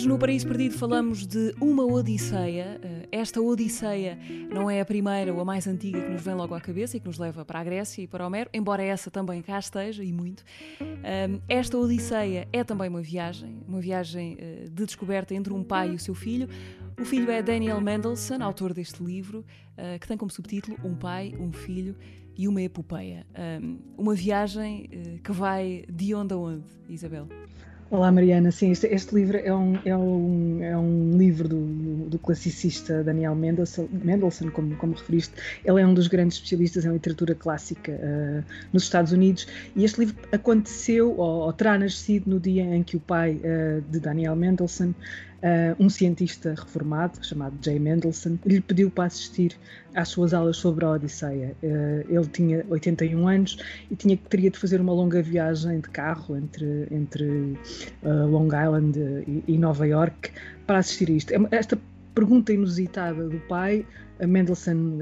Hoje no Paraíso Perdido falamos de uma Odisseia. Eh, esta Odisseia não é a primeira ou a mais antiga que nos vem logo à cabeça e que nos leva para a Grécia e para Homero, embora essa também cá esteja e muito. Esta Odisseia é também uma viagem, uma viagem eh, de descoberta entre um pai e o seu filho. O filho é Daniel Mendelssohn, autor deste livro, eh, que tem como subtítulo Um Pai, um Filho e uma Epopeia. Uma viagem que vai de onde a onde, Isabel? Olá Mariana, sim, este, este, livro é um, é um, é um livro do, do classicista Daniel Mendelssohn, como, como referiste. Ele é um dos grandes especialistas em literatura clássica uh, nos Estados Unidos e este livro aconteceu ou, ou terá nascido no dia em que o pai uh, de Daniel Mendelssohn um cientista reformado chamado Jay Mendelssohn lhe pediu para assistir às suas aulas sobre a Odisseia. Uh, ele tinha 81 anos e tinha, teria de fazer uma longa viagem de carro entre, entre uh, Long Island e, Nova York para assistir a isto. É esta pergunta inusitada do pai, Mendelssohn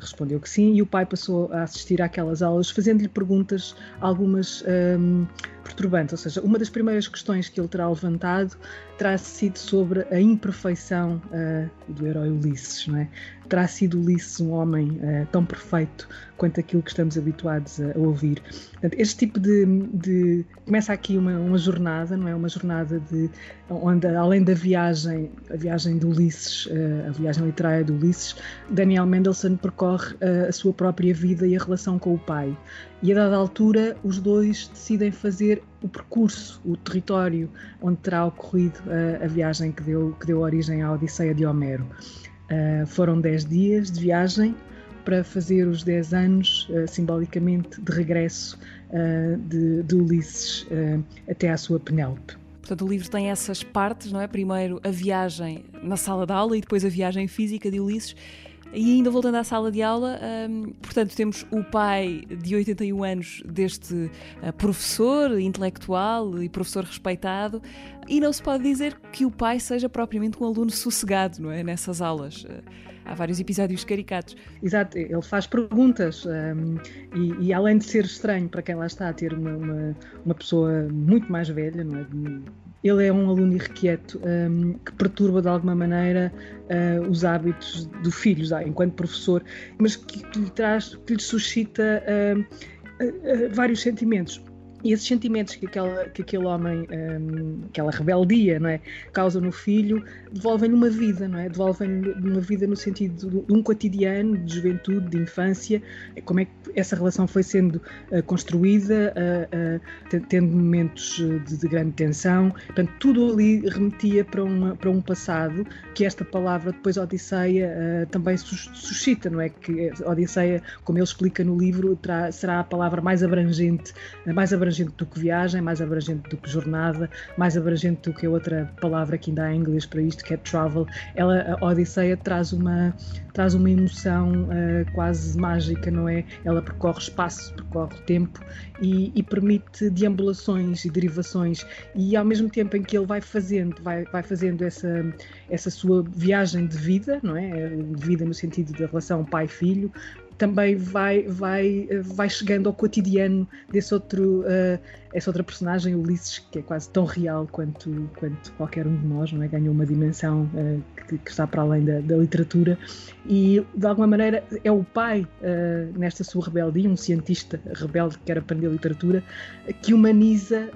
respondeu que sim e o pai passou a assistir àquelas aulas fazendo-lhe perguntas, algumas um, perturbantes. Ou seja, uma das primeiras questões que ele terá levantado terá sido sobre a imperfeição uh, do herói Ulisses, não é? Terá sido Ulisses um homem uh, tão perfeito quanto aquilo que estamos habituados a, a ouvir. Portanto, este tipo de, de, começa aqui uma, uma, jornada, não é? Uma jornada de onde além da viagem, a viagem de Ulisses, uh, a viagem literária de Ulisses, Daniel Mendelssohn percorre a sua própria vida e a relação com o pai. E a dada altura, os dois decidem fazer o percurso, o território onde terá ocorrido uh, a viagem que deu, que deu origem à Odisseia de Homero. Uh, foram 10 dias de viagem para fazer os 10 anos, uh, simbolicamente, de regresso de, de, Ulisses até à sua Penélope. Portanto, o livro tem essas partes, não é? Primeiro a viagem na sala de aula e depois a viagem física de Ulisses. E ainda voltando à sala de aula, um, portanto, temos o pai de 81 anos deste uh, professor intelectual e professor respeitado, e não se pode dizer que o pai seja propriamente um aluno sossegado, não é? Nessas aulas. Uh, há vários episódios caricatos. Exato, ele faz perguntas um, e, e, além de ser estranho para quem lá está ter uma, uma, uma pessoa muito mais velha, não é? Ele é um aluno irrequieto um, que perturba de alguma maneira uh, os hábitos do filho, já, enquanto professor, mas que, que, lhe traz, que lhe suscita uh, uh, vários sentimentos. E esses sentimentos que, aquela, que aquele homem, um, aquela rebeldia, não é, causa no filho, devolvem-lhe uma vida, não é? Devolvem-lhe uma vida no sentido de um cotidiano, de juventude, de infância, como é que essa relação foi sendo uh, construída, uh, uh, tendo momentos de, de, grande tensão. Portanto, tudo ali remetia para, uma, para um passado que esta palavra, depois Odisseia, também suscita, não é? Que Odisseia, como ele explica no livro, terá, será a palavra mais abrangente, mais abrangente abrangente do que viagem, mais abrangente do que jornada, mais abrangente do que outra palavra que ainda há em inglês para isto, que é travel. Ela, a Odisseia traz uma, traz uma emoção uh, quase mágica, não é? Ela percorre espaço, percorre tempo e, e, permite deambulações e derivações e ao mesmo tempo em que ele vai fazendo, vai, vai fazendo essa, essa sua viagem de vida, não é? De vida no sentido da relação pai-filho, também vai, vai, vai chegando ao cotidiano desse outro, uh, essa outra personagem, Ulisses, que é quase tão real quanto, quanto qualquer um de nós, não é? ganhou uma dimensão uh, que, que, está para além da, da, literatura e de alguma maneira é o pai uh, nesta sua rebeldia, um cientista rebelde que quer aprender literatura, que humaniza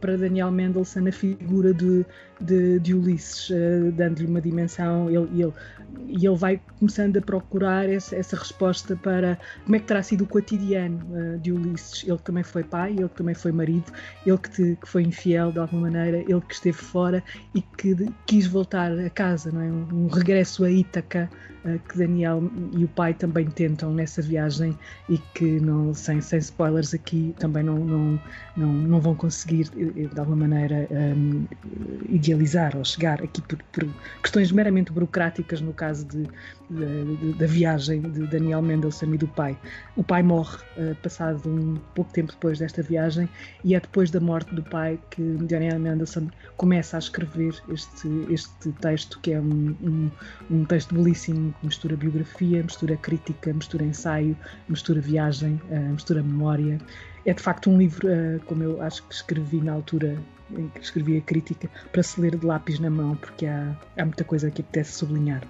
para Daniel Mendelssohn a figura de, de, de Ulisses, dando-lhe uma dimensão, ele, ele, e ele vai começando a procurar essa, essa resposta para como é que terá sido o cotidiano uh, de Ulisses. Ele que também foi pai, ele que também foi marido, ele que, te, que foi infiel de alguma maneira, ele que esteve fora e que de, quis voltar a casa, não é? um, um regresso a Ítaca uh, que Daniel e o pai também tentam nessa viagem e que, não, sem, sem spoilers aqui, também não, não, não, não vão conseguir de alguma maneira um, idealizar ou chegar aqui por, por questões meramente burocráticas, no caso de, de, da viagem de Daniel Mendelssohn e do pai. O pai morre uh, passado um pouco tempo depois desta viagem e é depois da morte do pai que Daniel Mendelssohn começa a escrever este, este texto, que é um, um, um texto belíssimo, que mistura biografia, mistura crítica, mistura ensaio, mistura viagem, uh, mistura memória. É de facto um livro, uh, como eu acho que escrevi na altura em que escrevi a crítica, para se ler de lápis na mão, porque há, há muita coisa que apetece sublinhar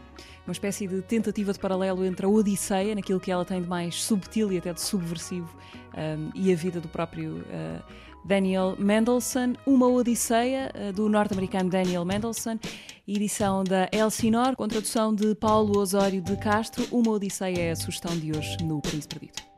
uma espécie de tentativa de paralelo entre a Odisseia, naquilo que ela tem de mais subtil e até de subversivo, um, e a vida do próprio uh, Daniel Mendelssohn. Uma Odisseia uh, do norte-americano Daniel Mendelssohn, edição da Elsinore, com tradução de Paulo Osório de Castro. Uma Odisseia é a sugestão de hoje no País Perdido.